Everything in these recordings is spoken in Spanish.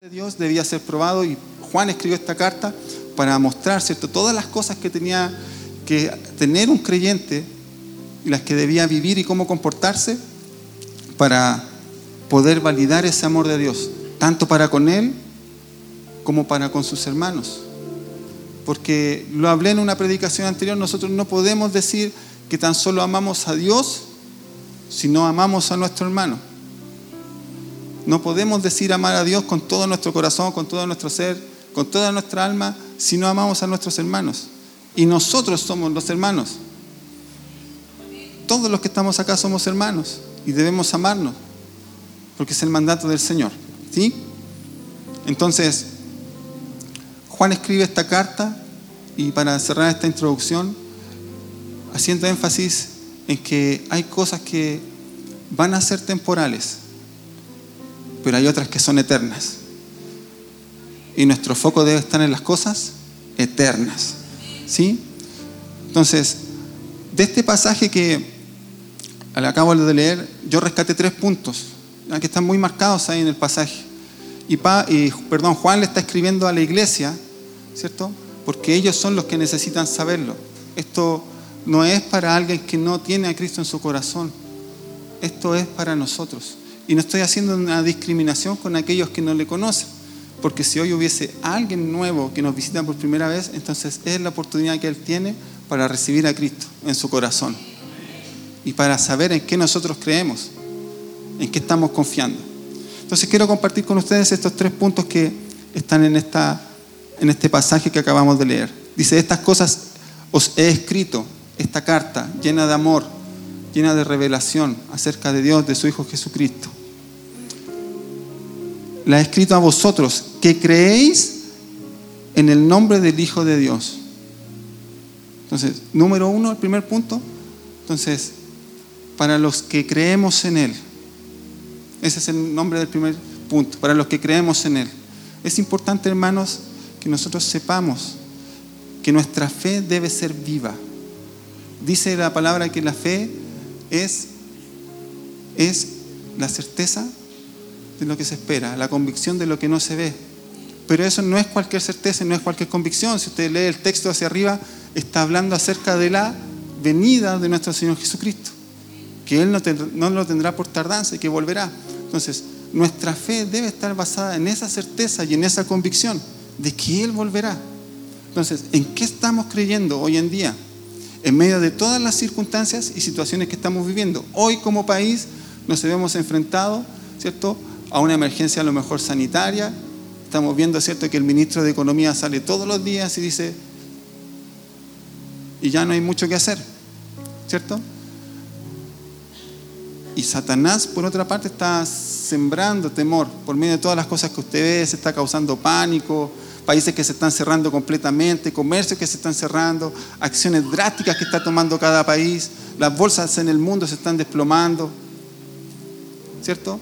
de Dios debía ser probado y Juan escribió esta carta para mostrar ¿cierto? todas las cosas que tenía que tener un creyente y las que debía vivir y cómo comportarse para poder validar ese amor de Dios, tanto para con él como para con sus hermanos. Porque lo hablé en una predicación anterior, nosotros no podemos decir que tan solo amamos a Dios si no amamos a nuestro hermano. No podemos decir amar a Dios con todo nuestro corazón, con todo nuestro ser, con toda nuestra alma, si no amamos a nuestros hermanos. Y nosotros somos los hermanos. Todos los que estamos acá somos hermanos y debemos amarnos, porque es el mandato del Señor. ¿Sí? Entonces, Juan escribe esta carta y para cerrar esta introducción, haciendo énfasis en que hay cosas que van a ser temporales pero hay otras que son eternas. Y nuestro foco debe estar en las cosas eternas. ¿Sí? Entonces, de este pasaje que acabo de leer, yo rescaté tres puntos que están muy marcados ahí en el pasaje. Y, y, perdón, Juan le está escribiendo a la iglesia, ¿cierto? Porque ellos son los que necesitan saberlo. Esto no es para alguien que no tiene a Cristo en su corazón. Esto es para nosotros. Y no estoy haciendo una discriminación con aquellos que no le conocen. Porque si hoy hubiese alguien nuevo que nos visita por primera vez, entonces es la oportunidad que Él tiene para recibir a Cristo en su corazón. Y para saber en qué nosotros creemos, en qué estamos confiando. Entonces quiero compartir con ustedes estos tres puntos que están en, esta, en este pasaje que acabamos de leer. Dice, estas cosas os he escrito, esta carta llena de amor, llena de revelación acerca de Dios, de su Hijo Jesucristo la he escrito a vosotros, que creéis en el nombre del Hijo de Dios. Entonces, número uno, el primer punto. Entonces, para los que creemos en Él. Ese es el nombre del primer punto, para los que creemos en Él. Es importante, hermanos, que nosotros sepamos que nuestra fe debe ser viva. Dice la palabra que la fe es, es la certeza de lo que se espera, la convicción de lo que no se ve. Pero eso no es cualquier certeza, no es cualquier convicción. Si usted lee el texto hacia arriba, está hablando acerca de la venida de nuestro Señor Jesucristo, que Él no, lo tendrá por tardanza y que volverá. Entonces, nuestra fe debe estar basada en esa certeza y en esa convicción de que Él volverá. Entonces, ¿en qué estamos creyendo hoy en día? En medio de todas las circunstancias y situaciones que estamos viviendo. Hoy como país nos hemos enfrentado, ¿cierto?, a una emergencia a lo mejor sanitaria. Estamos viendo, ¿cierto?, que el ministro de Economía sale todos los días y dice, y ya no hay mucho que hacer, ¿cierto? Y Satanás, por otra parte, está sembrando temor por medio de todas las cosas que usted ve, se está causando pánico, países que se están cerrando completamente, comercios que se están cerrando, acciones drásticas que está tomando cada país, las bolsas en el mundo se están desplomando, ¿cierto?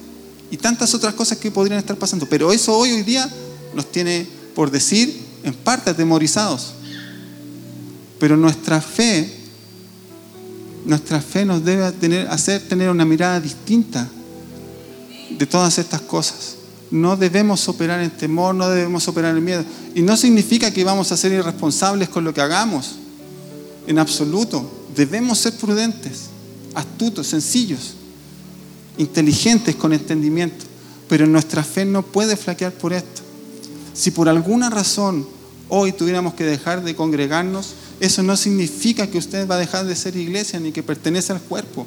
y tantas otras cosas que podrían estar pasando. Pero eso hoy, hoy día nos tiene, por decir, en parte atemorizados. Pero nuestra fe, nuestra fe nos debe tener, hacer tener una mirada distinta de todas estas cosas. No debemos operar en temor, no debemos operar en miedo. Y no significa que vamos a ser irresponsables con lo que hagamos. En absoluto. Debemos ser prudentes, astutos, sencillos inteligentes con entendimiento, pero nuestra fe no puede flaquear por esto. Si por alguna razón hoy tuviéramos que dejar de congregarnos, eso no significa que usted va a dejar de ser iglesia ni que pertenece al cuerpo.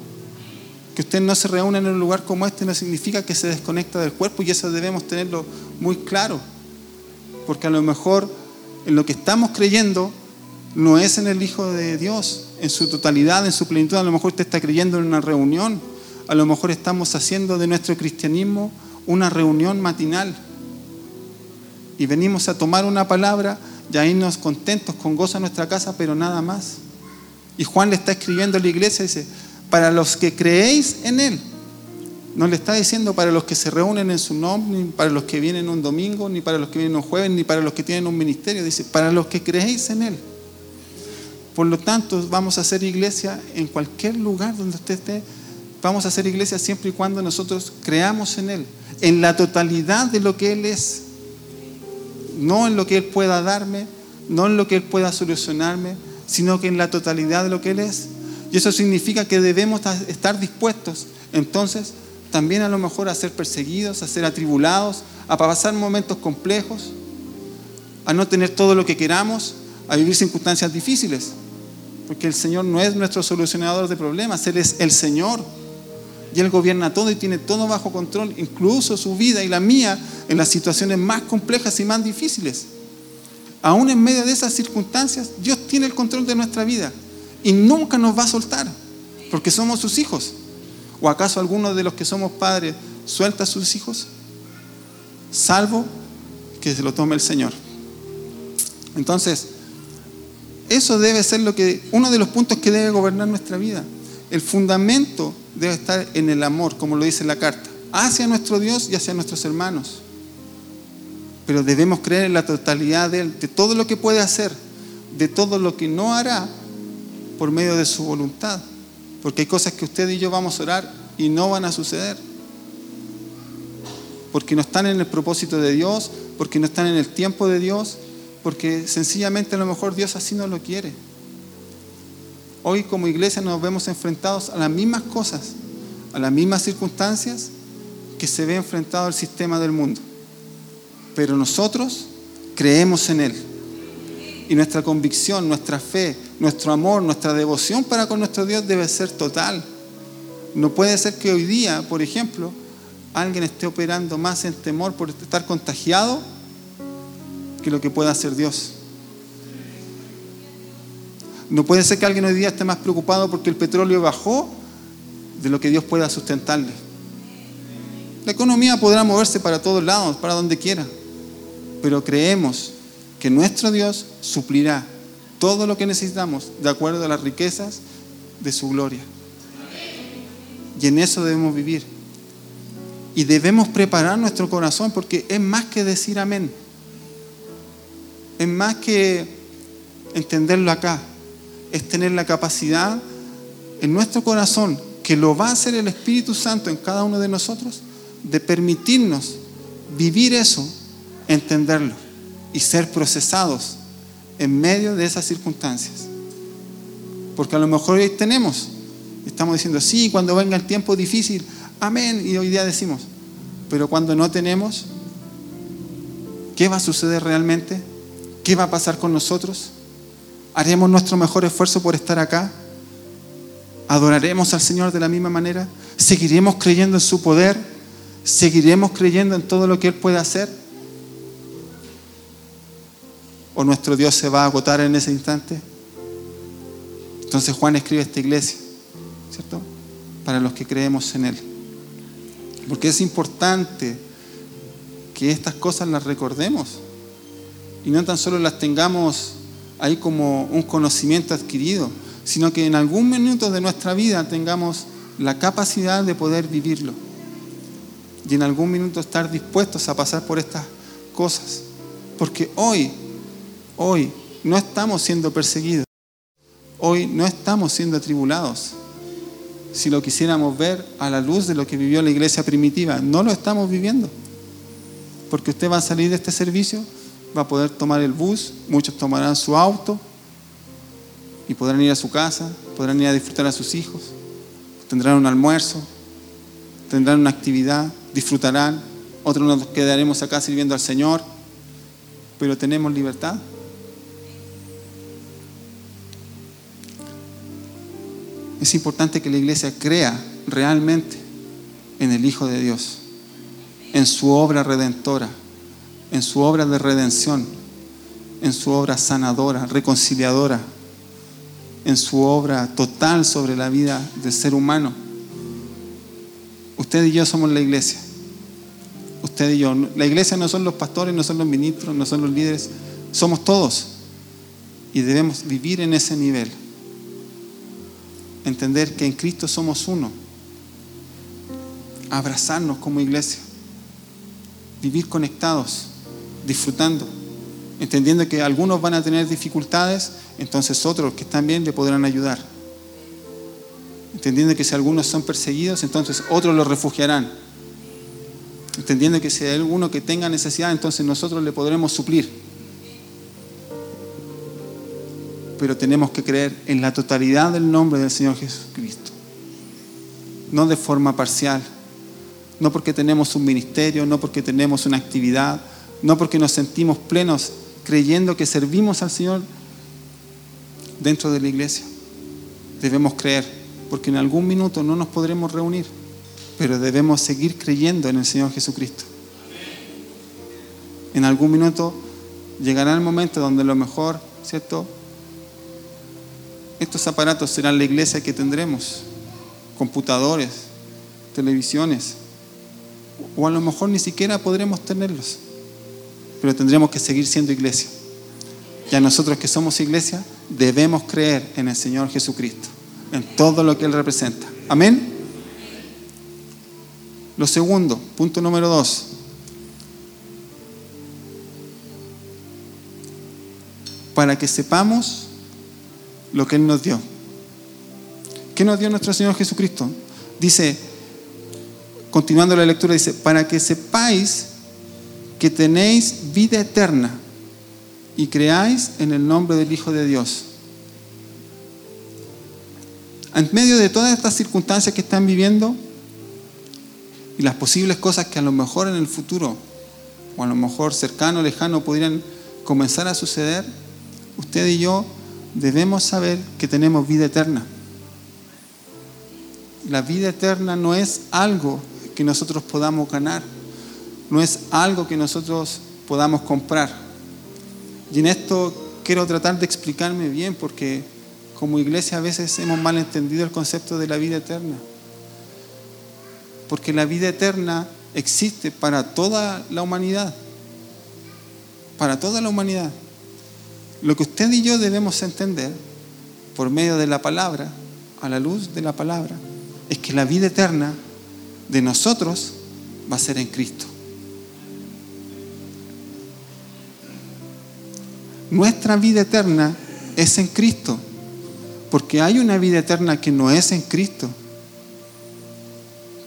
Que usted no se reúna en un lugar como este no significa que se desconecta del cuerpo y eso debemos tenerlo muy claro. Porque a lo mejor en lo que estamos creyendo no es en el Hijo de Dios, en su totalidad, en su plenitud. A lo mejor usted está creyendo en una reunión a lo mejor estamos haciendo de nuestro cristianismo una reunión matinal y venimos a tomar una palabra y a irnos contentos, con gozo a nuestra casa, pero nada más. Y Juan le está escribiendo a la iglesia, dice, para los que creéis en Él. No le está diciendo para los que se reúnen en su nombre, ni para los que vienen un domingo, ni para los que vienen un jueves, ni para los que tienen un ministerio. Dice, para los que creéis en Él. Por lo tanto, vamos a hacer iglesia en cualquier lugar donde usted esté Vamos a hacer iglesia siempre y cuando nosotros creamos en Él, en la totalidad de lo que Él es, no en lo que Él pueda darme, no en lo que Él pueda solucionarme, sino que en la totalidad de lo que Él es. Y eso significa que debemos estar dispuestos entonces también a lo mejor a ser perseguidos, a ser atribulados, a pasar momentos complejos, a no tener todo lo que queramos, a vivir circunstancias difíciles. Porque el Señor no es nuestro solucionador de problemas, Él es el Señor. Y Él gobierna todo y tiene todo bajo control, incluso su vida y la mía en las situaciones más complejas y más difíciles. Aún en medio de esas circunstancias, Dios tiene el control de nuestra vida y nunca nos va a soltar, porque somos sus hijos. ¿O acaso alguno de los que somos padres suelta a sus hijos? Salvo que se lo tome el Señor. Entonces, eso debe ser lo que, uno de los puntos que debe gobernar nuestra vida. El fundamento debe estar en el amor, como lo dice la carta, hacia nuestro Dios y hacia nuestros hermanos. Pero debemos creer en la totalidad de Él, de todo lo que puede hacer, de todo lo que no hará por medio de su voluntad. Porque hay cosas que usted y yo vamos a orar y no van a suceder. Porque no están en el propósito de Dios, porque no están en el tiempo de Dios, porque sencillamente a lo mejor Dios así no lo quiere. Hoy como iglesia nos vemos enfrentados a las mismas cosas, a las mismas circunstancias que se ve enfrentado el sistema del mundo. Pero nosotros creemos en Él. Y nuestra convicción, nuestra fe, nuestro amor, nuestra devoción para con nuestro Dios debe ser total. No puede ser que hoy día, por ejemplo, alguien esté operando más en temor por estar contagiado que lo que pueda hacer Dios. No puede ser que alguien hoy día esté más preocupado porque el petróleo bajó de lo que Dios pueda sustentarle. La economía podrá moverse para todos lados, para donde quiera, pero creemos que nuestro Dios suplirá todo lo que necesitamos de acuerdo a las riquezas de su gloria. Y en eso debemos vivir. Y debemos preparar nuestro corazón porque es más que decir amén es más que entenderlo acá, es tener la capacidad en nuestro corazón, que lo va a hacer el Espíritu Santo en cada uno de nosotros, de permitirnos vivir eso, entenderlo y ser procesados en medio de esas circunstancias. Porque a lo mejor hoy tenemos, estamos diciendo, sí, cuando venga el tiempo difícil, amén, y hoy día decimos, pero cuando no tenemos, ¿qué va a suceder realmente? ¿Qué va a pasar con nosotros? ¿Haremos nuestro mejor esfuerzo por estar acá? ¿Adoraremos al Señor de la misma manera? ¿Seguiremos creyendo en su poder? ¿Seguiremos creyendo en todo lo que Él puede hacer? ¿O nuestro Dios se va a agotar en ese instante? Entonces Juan escribe esta iglesia, ¿cierto? Para los que creemos en Él. Porque es importante que estas cosas las recordemos y no tan solo las tengamos ahí como un conocimiento adquirido, sino que en algún minuto de nuestra vida tengamos la capacidad de poder vivirlo y en algún minuto estar dispuestos a pasar por estas cosas. Porque hoy, hoy no estamos siendo perseguidos, hoy no estamos siendo atribulados. Si lo quisiéramos ver a la luz de lo que vivió la iglesia primitiva, no lo estamos viviendo. Porque usted va a salir de este servicio va a poder tomar el bus, muchos tomarán su auto y podrán ir a su casa, podrán ir a disfrutar a sus hijos, tendrán un almuerzo, tendrán una actividad, disfrutarán, otros nos quedaremos acá sirviendo al Señor, pero tenemos libertad. Es importante que la iglesia crea realmente en el Hijo de Dios, en su obra redentora en su obra de redención, en su obra sanadora, reconciliadora, en su obra total sobre la vida del ser humano. Usted y yo somos la iglesia. Usted y yo. La iglesia no son los pastores, no son los ministros, no son los líderes. Somos todos. Y debemos vivir en ese nivel. Entender que en Cristo somos uno. Abrazarnos como iglesia. Vivir conectados disfrutando, entendiendo que algunos van a tener dificultades, entonces otros que están bien le podrán ayudar. Entendiendo que si algunos son perseguidos, entonces otros los refugiarán. entendiendo que si hay alguno que tenga necesidad, entonces nosotros le podremos suplir. Pero tenemos que creer en la totalidad del nombre del Señor Jesucristo, no de forma parcial, no porque tenemos un ministerio, no porque tenemos una actividad, no porque nos sentimos plenos creyendo que servimos al Señor dentro de la iglesia. Debemos creer, porque en algún minuto no nos podremos reunir pero debemos seguir creyendo en el Señor Jesucristo. En algún minuto llegará el momento donde lo mejor, ¿cierto? Estos aparatos serán la iglesia que tendremos, computadores, televisiones, o a lo mejor ni siquiera podremos tenerlos, pero tendremos que seguir siendo iglesia. Y a nosotros que somos iglesia debemos creer en el Señor Jesucristo, en todo lo que Él representa. Amén. Lo segundo, punto número dos. Para que sepamos lo que Él nos dio. ¿Qué nos dio nuestro Señor Jesucristo? Dice, continuando la lectura, dice, para que sepáis que tenéis vida eterna y creáis en el nombre del Hijo de Dios. En medio de todas estas circunstancias que están viviendo, y las posibles cosas que a lo mejor en el futuro, o a lo mejor cercano, lejano, podrían comenzar a suceder, usted y yo debemos saber que tenemos vida eterna. La vida eterna no es algo que nosotros podamos ganar, no es algo que nosotros podamos comprar. Y en esto quiero tratar de explicarme bien porque como iglesia a veces hemos malentendido el concepto de la vida eterna porque la vida eterna existe para toda la humanidad, para toda la humanidad. Lo que usted y yo debemos entender por medio de la palabra, a la luz de la palabra, es que la vida eterna de nosotros va a ser en Cristo. Nuestra vida eterna es en Cristo, porque hay una vida eterna que no es en Cristo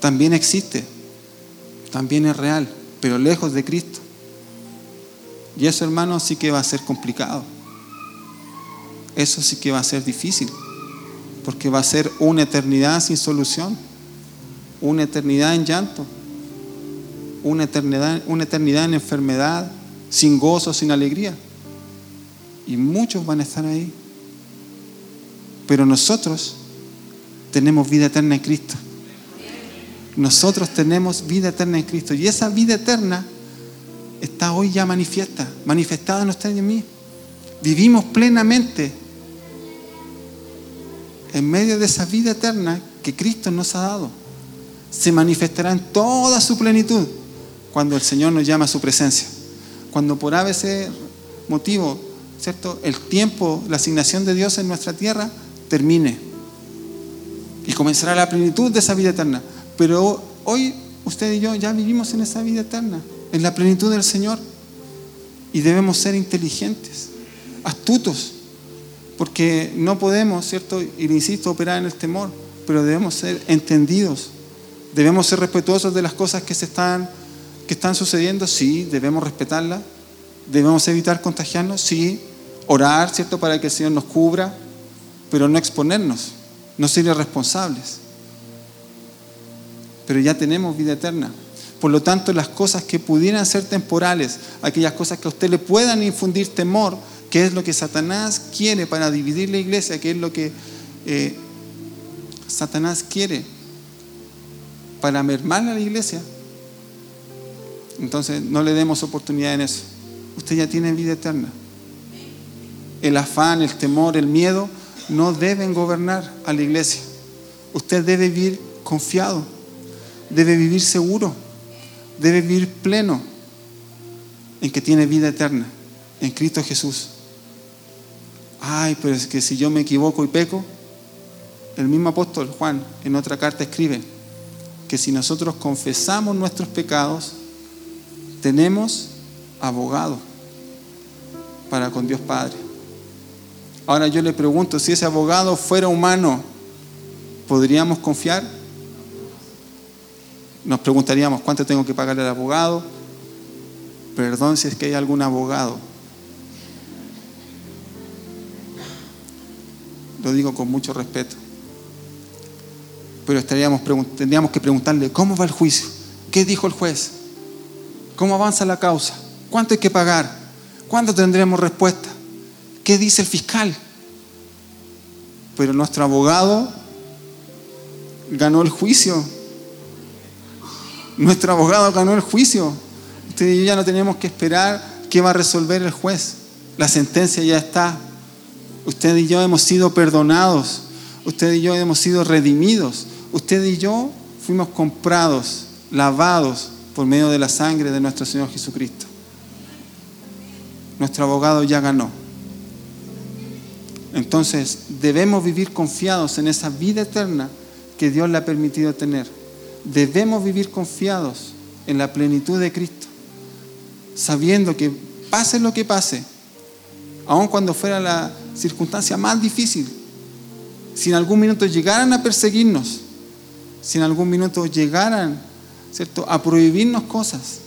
también existe, también es real, pero lejos de Cristo. Y eso, hermano, sí que va a ser complicado. Eso sí que va a ser difícil, porque va a ser una eternidad sin solución, una eternidad en llanto, una eternidad, una eternidad en enfermedad, sin gozo, sin alegría. Y muchos van a estar ahí. Pero nosotros tenemos vida eterna en Cristo nosotros tenemos vida eterna en Cristo. Y esa vida eterna está hoy ya manifiesta, manifestada en usted y en mí. Vivimos plenamente en medio de esa vida eterna que Cristo nos ha dado. Se manifestará en toda su plenitud cuando el Señor nos llama a su presencia. Cuando por ABC motivo, ¿cierto? El tiempo, la asignación de Dios en nuestra tierra termine. Y comenzará la plenitud de esa vida eterna. Pero hoy usted y yo ya vivimos en esa vida eterna, en la plenitud del Señor. Y debemos ser inteligentes, astutos, porque no podemos, ¿cierto? Y insisto, operar en el temor, pero debemos ser entendidos. Debemos ser respetuosos de las cosas que se están que están sucediendo, sí, debemos respetarlas. Debemos evitar contagiarnos, sí. Orar, ¿cierto? Para que el Señor nos cubra, pero no exponernos, no ser irresponsables pero ya tenemos vida eterna. Por lo tanto, las cosas que pudieran ser temporales, aquellas cosas que a usted le puedan infundir temor, que es lo que Satanás quiere para dividir la iglesia, que es lo que eh, Satanás quiere para mermar a la iglesia, entonces no le demos oportunidad en eso. Usted ya tiene vida eterna. El afán, el temor, el miedo no deben gobernar a la iglesia. Usted debe vivir confiado debe vivir seguro, debe vivir pleno en que tiene vida eterna, en Cristo Jesús. Ay, pero es que si yo me equivoco y peco, el mismo apóstol Juan en otra carta escribe que si nosotros confesamos nuestros pecados, tenemos abogado para con Dios Padre. Ahora yo le pregunto, si ese abogado fuera humano, ¿podríamos confiar? nos preguntaríamos cuánto tengo que pagarle al abogado. Perdón si es que hay algún abogado. Lo digo con mucho respeto. Pero estaríamos, tendríamos que preguntarle, ¿cómo va el juicio? ¿Qué dijo el juez? ¿Cómo avanza la causa? ¿Cuánto hay que pagar? ¿Cuándo tendremos respuesta? ¿Qué dice el fiscal? Pero nuestro abogado ganó el juicio. Nuestro abogado ganó el juicio. Usted y yo ya no tenemos que esperar qué va a resolver el juez. La sentencia ya está. Usted y yo hemos sido perdonados. Usted y yo hemos sido redimidos. Usted y yo fuimos comprados, lavados por medio de la sangre de nuestro Señor Jesucristo. Nuestro abogado ya ganó. Entonces debemos vivir confiados en esa vida eterna que Dios le ha permitido tener. Debemos vivir confiados en la plenitud de Cristo, sabiendo que pase lo que pase, aun cuando fuera la circunstancia más difícil, si en algún minuto llegaran a perseguirnos, si en algún minuto llegaran ¿cierto? a prohibirnos cosas,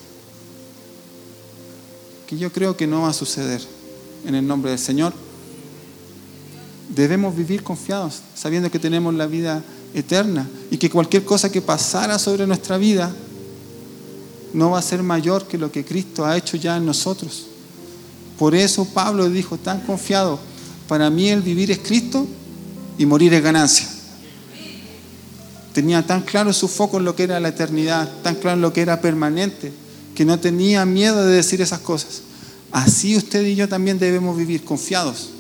que yo creo que no va a suceder en el nombre del Señor, debemos vivir confiados, sabiendo que tenemos la vida eterna y que cualquier cosa que pasara sobre nuestra vida no va a ser mayor que lo que Cristo ha hecho ya en nosotros. Por eso Pablo dijo tan confiado, para mí el vivir es Cristo y morir es ganancia. Tenía tan claro su foco en lo que era la eternidad, tan claro en lo que era permanente, que no tenía miedo de decir esas cosas. Así usted y yo también debemos vivir confiados.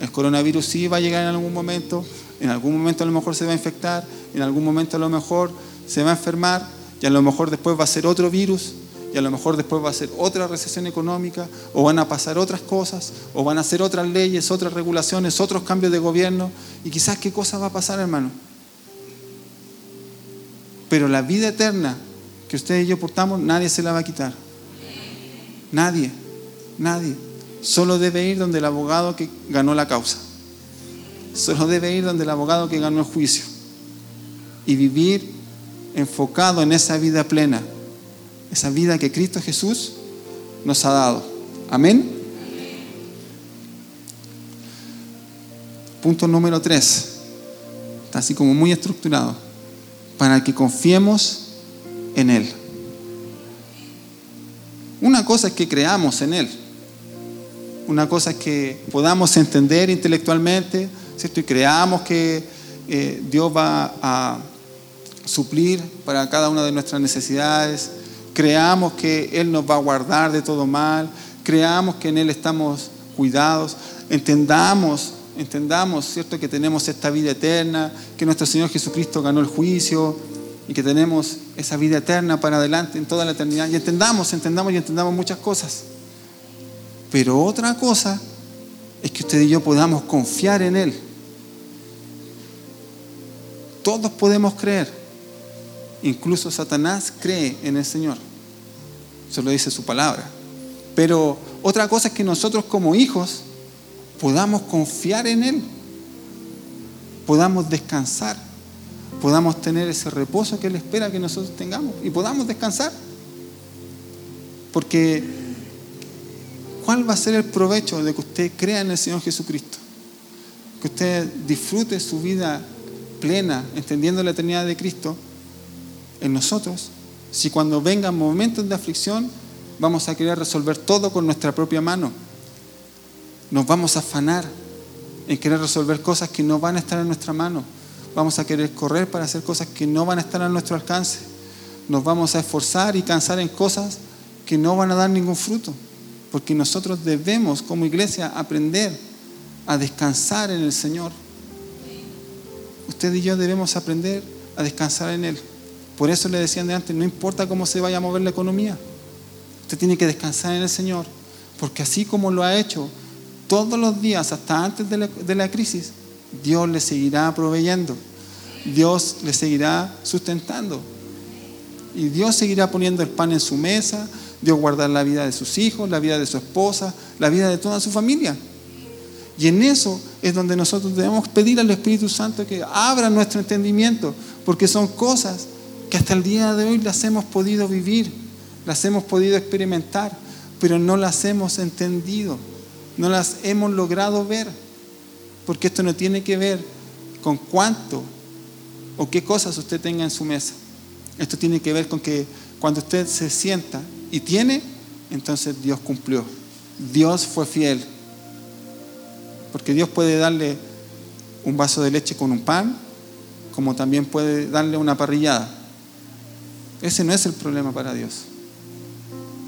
El coronavirus sí va a llegar en algún momento, en algún momento a lo mejor se va a infectar, en algún momento a lo mejor se va a enfermar y a lo mejor después va a ser otro virus y a lo mejor después va a ser otra recesión económica o van a pasar otras cosas o van a ser otras leyes, otras regulaciones, otros cambios de gobierno y quizás qué cosa va a pasar, hermano. Pero la vida eterna que usted y yo portamos, nadie se la va a quitar. Nadie, nadie. Solo debe ir donde el abogado que ganó la causa. Solo debe ir donde el abogado que ganó el juicio. Y vivir enfocado en esa vida plena. Esa vida que Cristo Jesús nos ha dado. Amén. Punto número tres. Está así como muy estructurado. Para que confiemos en Él. Una cosa es que creamos en Él. Una cosa es que podamos entender intelectualmente, ¿cierto? Y creamos que eh, Dios va a suplir para cada una de nuestras necesidades. Creamos que Él nos va a guardar de todo mal. Creamos que en Él estamos cuidados. Entendamos, entendamos, ¿cierto? Que tenemos esta vida eterna, que nuestro Señor Jesucristo ganó el juicio y que tenemos esa vida eterna para adelante en toda la eternidad. Y entendamos, entendamos y entendamos muchas cosas. Pero otra cosa es que usted y yo podamos confiar en Él. Todos podemos creer. Incluso Satanás cree en el Señor. Eso lo dice su palabra. Pero otra cosa es que nosotros como hijos podamos confiar en Él. Podamos descansar. Podamos tener ese reposo que Él espera que nosotros tengamos. Y podamos descansar. Porque ¿Cuál va a ser el provecho de que usted crea en el Señor Jesucristo? Que usted disfrute su vida plena, entendiendo la eternidad de Cristo en nosotros, si cuando vengan momentos de aflicción vamos a querer resolver todo con nuestra propia mano. Nos vamos a afanar en querer resolver cosas que no van a estar en nuestra mano. Vamos a querer correr para hacer cosas que no van a estar a nuestro alcance. Nos vamos a esforzar y cansar en cosas que no van a dar ningún fruto. Porque nosotros debemos como iglesia aprender a descansar en el Señor. Usted y yo debemos aprender a descansar en Él. Por eso le decían de antes, no importa cómo se vaya a mover la economía, usted tiene que descansar en el Señor. Porque así como lo ha hecho todos los días hasta antes de la, de crisis, Dios le seguirá proveyendo. Dios le seguirá sustentando. Y Dios seguirá poniendo el pan en su mesa, Dios guardar la vida de sus hijos, la vida de su esposa, la vida de toda su familia. Y en eso es donde nosotros debemos pedir al Espíritu Santo que abra nuestro entendimiento, porque son cosas que hasta el día de hoy las hemos podido vivir, las hemos podido experimentar, pero no las hemos entendido, no las hemos logrado ver, porque esto no tiene que ver con cuánto o qué cosas usted tenga en su mesa. Esto tiene que ver con que cuando usted se sienta y tiene, entonces Dios cumplió. Dios fue fiel. Porque Dios puede darle un vaso de leche con un pan, como también puede darle una parrillada. Ese no es el problema para Dios.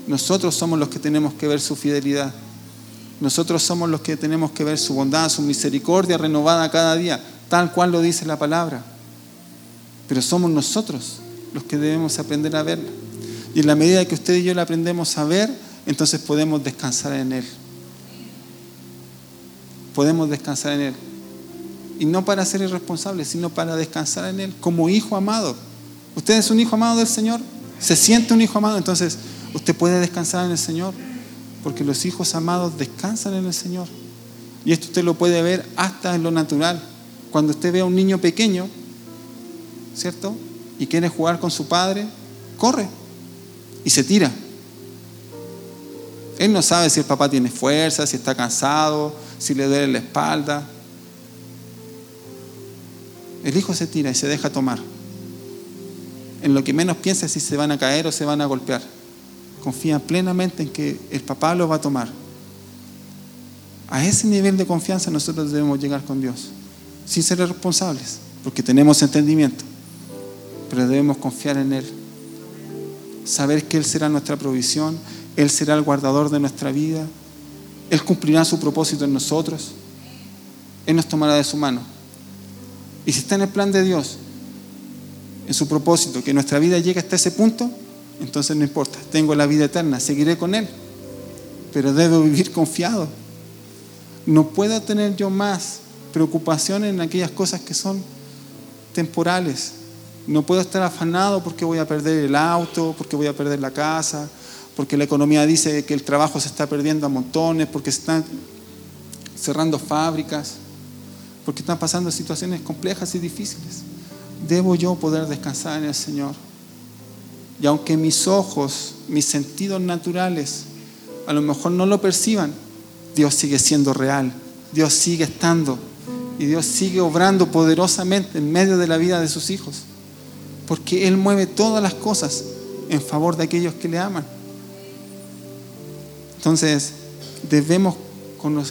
Nosotros somos los que tenemos que ver su fidelidad. Nosotros somos los que tenemos que ver su bondad, su misericordia renovada cada día, tal cual lo dice la palabra. Pero somos nosotros los que debemos aprender a verla. Y en la medida que usted y yo la aprendemos a ver, entonces podemos descansar en Él. Podemos descansar en Él. Y no para ser irresponsables, sino para descansar en Él como hijo amado. ¿Usted es un hijo amado del Señor? ¿Se siente un hijo amado? Entonces usted puede descansar en el Señor. Porque los hijos amados descansan en el Señor. Y esto usted lo puede ver hasta en lo natural. Cuando usted ve a un niño pequeño, ¿cierto? Y quiere jugar con su padre, corre y se tira. Él no sabe si el papá tiene fuerza, si está cansado, si le duele la espalda. El hijo se tira y se deja tomar. En lo que menos piensa es si se van a caer o se van a golpear. Confía plenamente en que el papá lo va a tomar. A ese nivel de confianza nosotros debemos llegar con Dios, sin ser responsables, porque tenemos entendimiento, pero debemos confiar en Él saber que Él será nuestra provisión, Él será el guardador de nuestra vida, Él cumplirá su propósito en nosotros, Él nos tomará de su mano. Y si está en el plan de Dios, en su propósito, que nuestra vida llegue hasta ese punto, entonces no importa, tengo la vida eterna, seguiré con Él, pero debo vivir confiado. No puedo tener yo más preocupación en aquellas cosas que son temporales, no puedo estar afanado porque voy a perder el auto, porque voy a perder la casa, porque la economía dice que el trabajo se está perdiendo a montones, porque se están cerrando fábricas, porque están pasando situaciones complejas y difíciles. Debo yo poder descansar en el Señor. Y aunque mis ojos, mis sentidos naturales, a lo mejor no lo perciban, Dios sigue siendo real, Dios sigue estando y Dios sigue obrando poderosamente en medio de la vida de sus hijos porque Él mueve todas las cosas en favor de aquellos que le aman. Entonces, debemos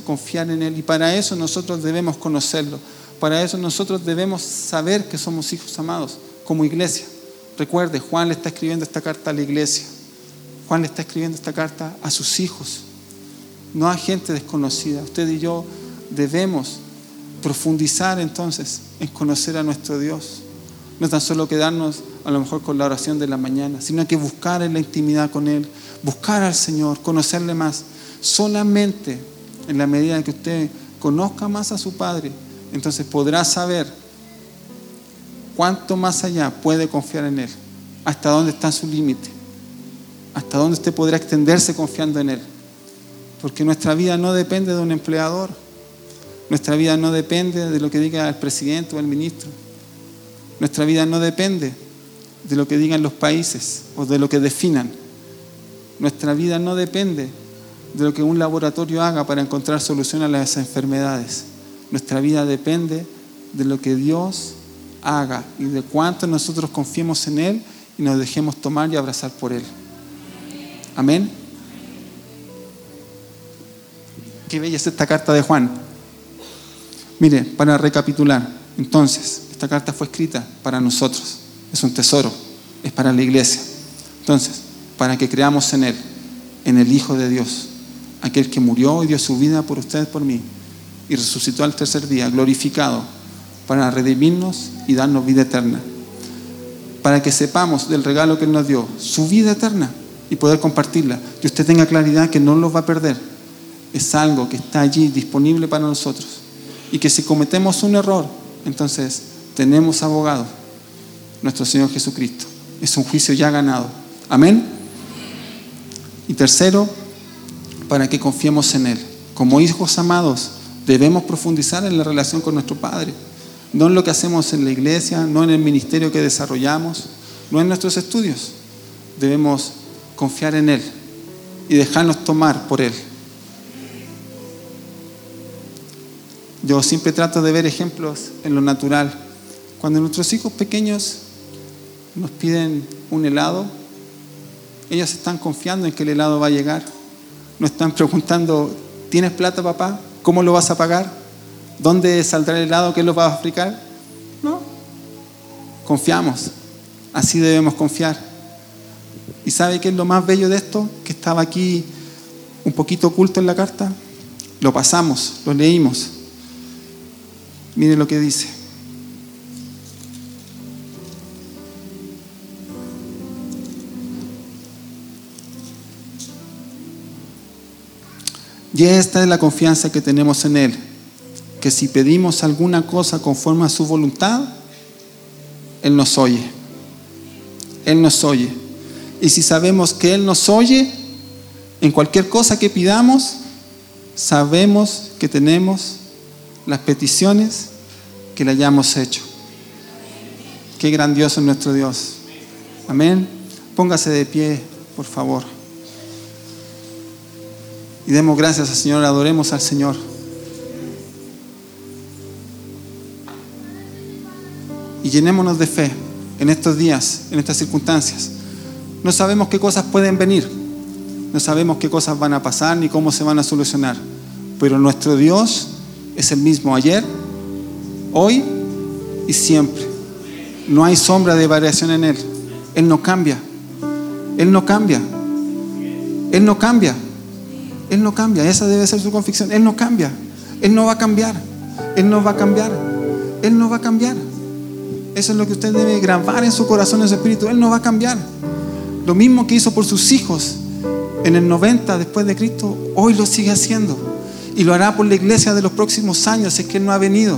confiar en Él y para eso nosotros debemos conocerlo. Para eso nosotros debemos saber que somos hijos amados como iglesia. Recuerde, Juan le está escribiendo esta carta a la iglesia. Juan le está escribiendo esta carta a sus hijos, no a gente desconocida. Usted y yo debemos profundizar entonces en conocer a nuestro Dios. No tan solo quedarnos a lo mejor con la oración de la mañana, sino que buscar en la intimidad con Él, buscar al Señor, conocerle más. Solamente en la medida en que usted conozca más a su Padre, entonces podrá saber cuánto más allá puede confiar en Él, hasta dónde está su límite, hasta dónde usted podrá extenderse confiando en Él. Porque nuestra vida no depende de un empleador, nuestra vida no depende de lo que diga el presidente o el ministro. Nuestra vida no depende de lo que digan los países o de lo que definan. Nuestra vida no depende de lo que un laboratorio haga para encontrar solución a las enfermedades. Nuestra vida depende de lo que Dios haga y de cuánto nosotros confiemos en Él y nos dejemos tomar y abrazar por Él. Amén. Qué bella es esta carta de Juan. Mire, para recapitular, entonces, esta carta fue escrita para nosotros. Es un tesoro. Es para la iglesia. Entonces, para que creamos en Él, en el Hijo de Dios, aquel que murió y dio su vida por ustedes, por mí, y resucitó al tercer día, glorificado, para redimirnos y darnos vida eterna. Para que sepamos del regalo que Él nos dio, su vida eterna, y poder compartirla. Y usted tenga claridad que no lo va a perder. Es algo que está allí disponible para nosotros. Y que si cometemos un error, entonces tenemos abogado, nuestro Señor Jesucristo. Es un juicio ya ganado. Amén. Y tercero, para que confiemos en Él. Como hijos amados, debemos profundizar en la relación con nuestro Padre. No en lo que hacemos en la iglesia, no en el ministerio que desarrollamos, no en nuestros estudios. Debemos confiar en Él y dejarnos tomar por Él. Yo siempre trato de ver ejemplos en lo natural. Cuando nuestros hijos pequeños nos piden un helado, ellos están confiando en que el helado va a llegar. No están preguntando, ¿tienes plata papá? ¿Cómo lo vas a pagar? ¿Dónde saldrá el helado? ¿Qué lo va a fabricar? No. Confiamos. Así debemos confiar. ¿Y sabe qué es lo más bello de esto? Que estaba aquí un poquito oculto en la carta. Lo pasamos, lo leímos. Mire lo que dice. Y esta es la confianza que tenemos en Él, que si pedimos alguna cosa conforme a su voluntad, Él nos oye. Él nos oye. Y si sabemos que Él nos oye, en cualquier cosa que pidamos, sabemos que tenemos las peticiones que le hayamos hecho. Qué grandioso es nuestro Dios. Amén. Póngase de pie, por favor. Y demos gracias al Señor, adoremos al Señor. Y llenémonos de fe en estos días, en estas circunstancias. No sabemos qué cosas pueden venir, no sabemos qué cosas van a pasar ni cómo se van a solucionar, pero nuestro Dios es el mismo ayer, hoy y siempre. No hay sombra de variación en Él. Él no cambia. Él no cambia. Él no cambia. Él no cambia. Esa debe ser su convicción. Él no cambia. Él no va a cambiar. Él no va a cambiar. Él no va a cambiar. Eso es lo que usted debe grabar en su corazón, en su espíritu. Él no va a cambiar. Lo mismo que hizo por sus hijos en el 90 después de Cristo, hoy lo sigue haciendo. Y lo hará por la iglesia de los próximos años, es que Él no ha venido.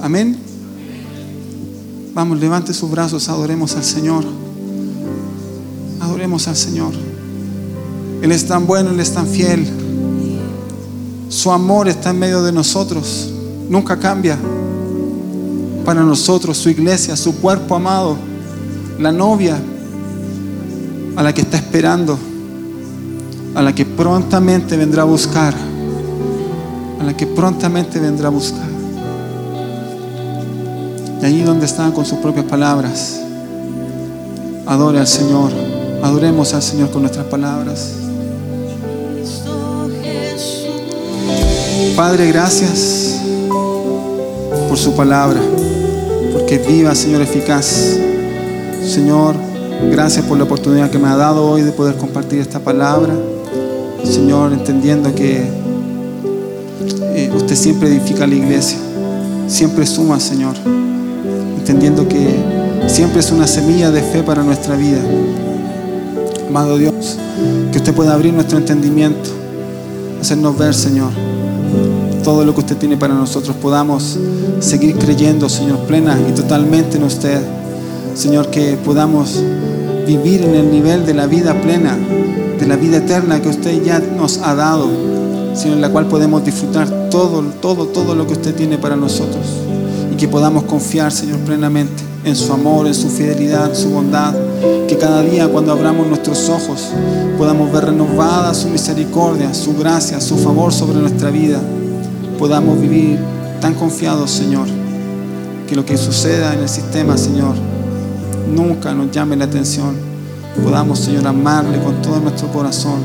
Amén. Vamos, levante sus brazos, adoremos al Señor. Adoremos al Señor. Él es tan bueno, Él es tan fiel. Su amor está en medio de nosotros. Nunca cambia. Para nosotros, su iglesia, su cuerpo amado, la novia a la que está esperando a la que prontamente vendrá a buscar, a la que prontamente vendrá a buscar. Y allí donde están con sus propias palabras, adore al Señor, adoremos al Señor con nuestras palabras. Padre, gracias por su palabra, porque es viva, Señor, eficaz. Señor, gracias por la oportunidad que me ha dado hoy de poder compartir esta palabra. Señor, entendiendo que eh, usted siempre edifica la iglesia, siempre suma, Señor, entendiendo que siempre es una semilla de fe para nuestra vida. Amado Dios, que usted pueda abrir nuestro entendimiento, hacernos ver, Señor, todo lo que usted tiene para nosotros, podamos seguir creyendo, Señor, plena y totalmente en usted. Señor, que podamos vivir en el nivel de la vida plena de la vida eterna que usted ya nos ha dado, sino en la cual podemos disfrutar todo, todo, todo lo que usted tiene para nosotros. Y que podamos confiar, Señor, plenamente en su amor, en su fidelidad, su bondad. Que cada día cuando abramos nuestros ojos podamos ver renovada su misericordia, su gracia, su favor sobre nuestra vida. Podamos vivir tan confiados, Señor, que lo que suceda en el sistema, Señor, nunca nos llame la atención podamos, Señor, amarle con todo nuestro corazón,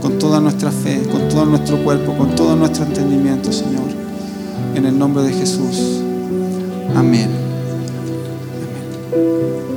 con toda nuestra fe, con todo nuestro cuerpo, con todo nuestro entendimiento, Señor. En el nombre de Jesús. Amén. Amén.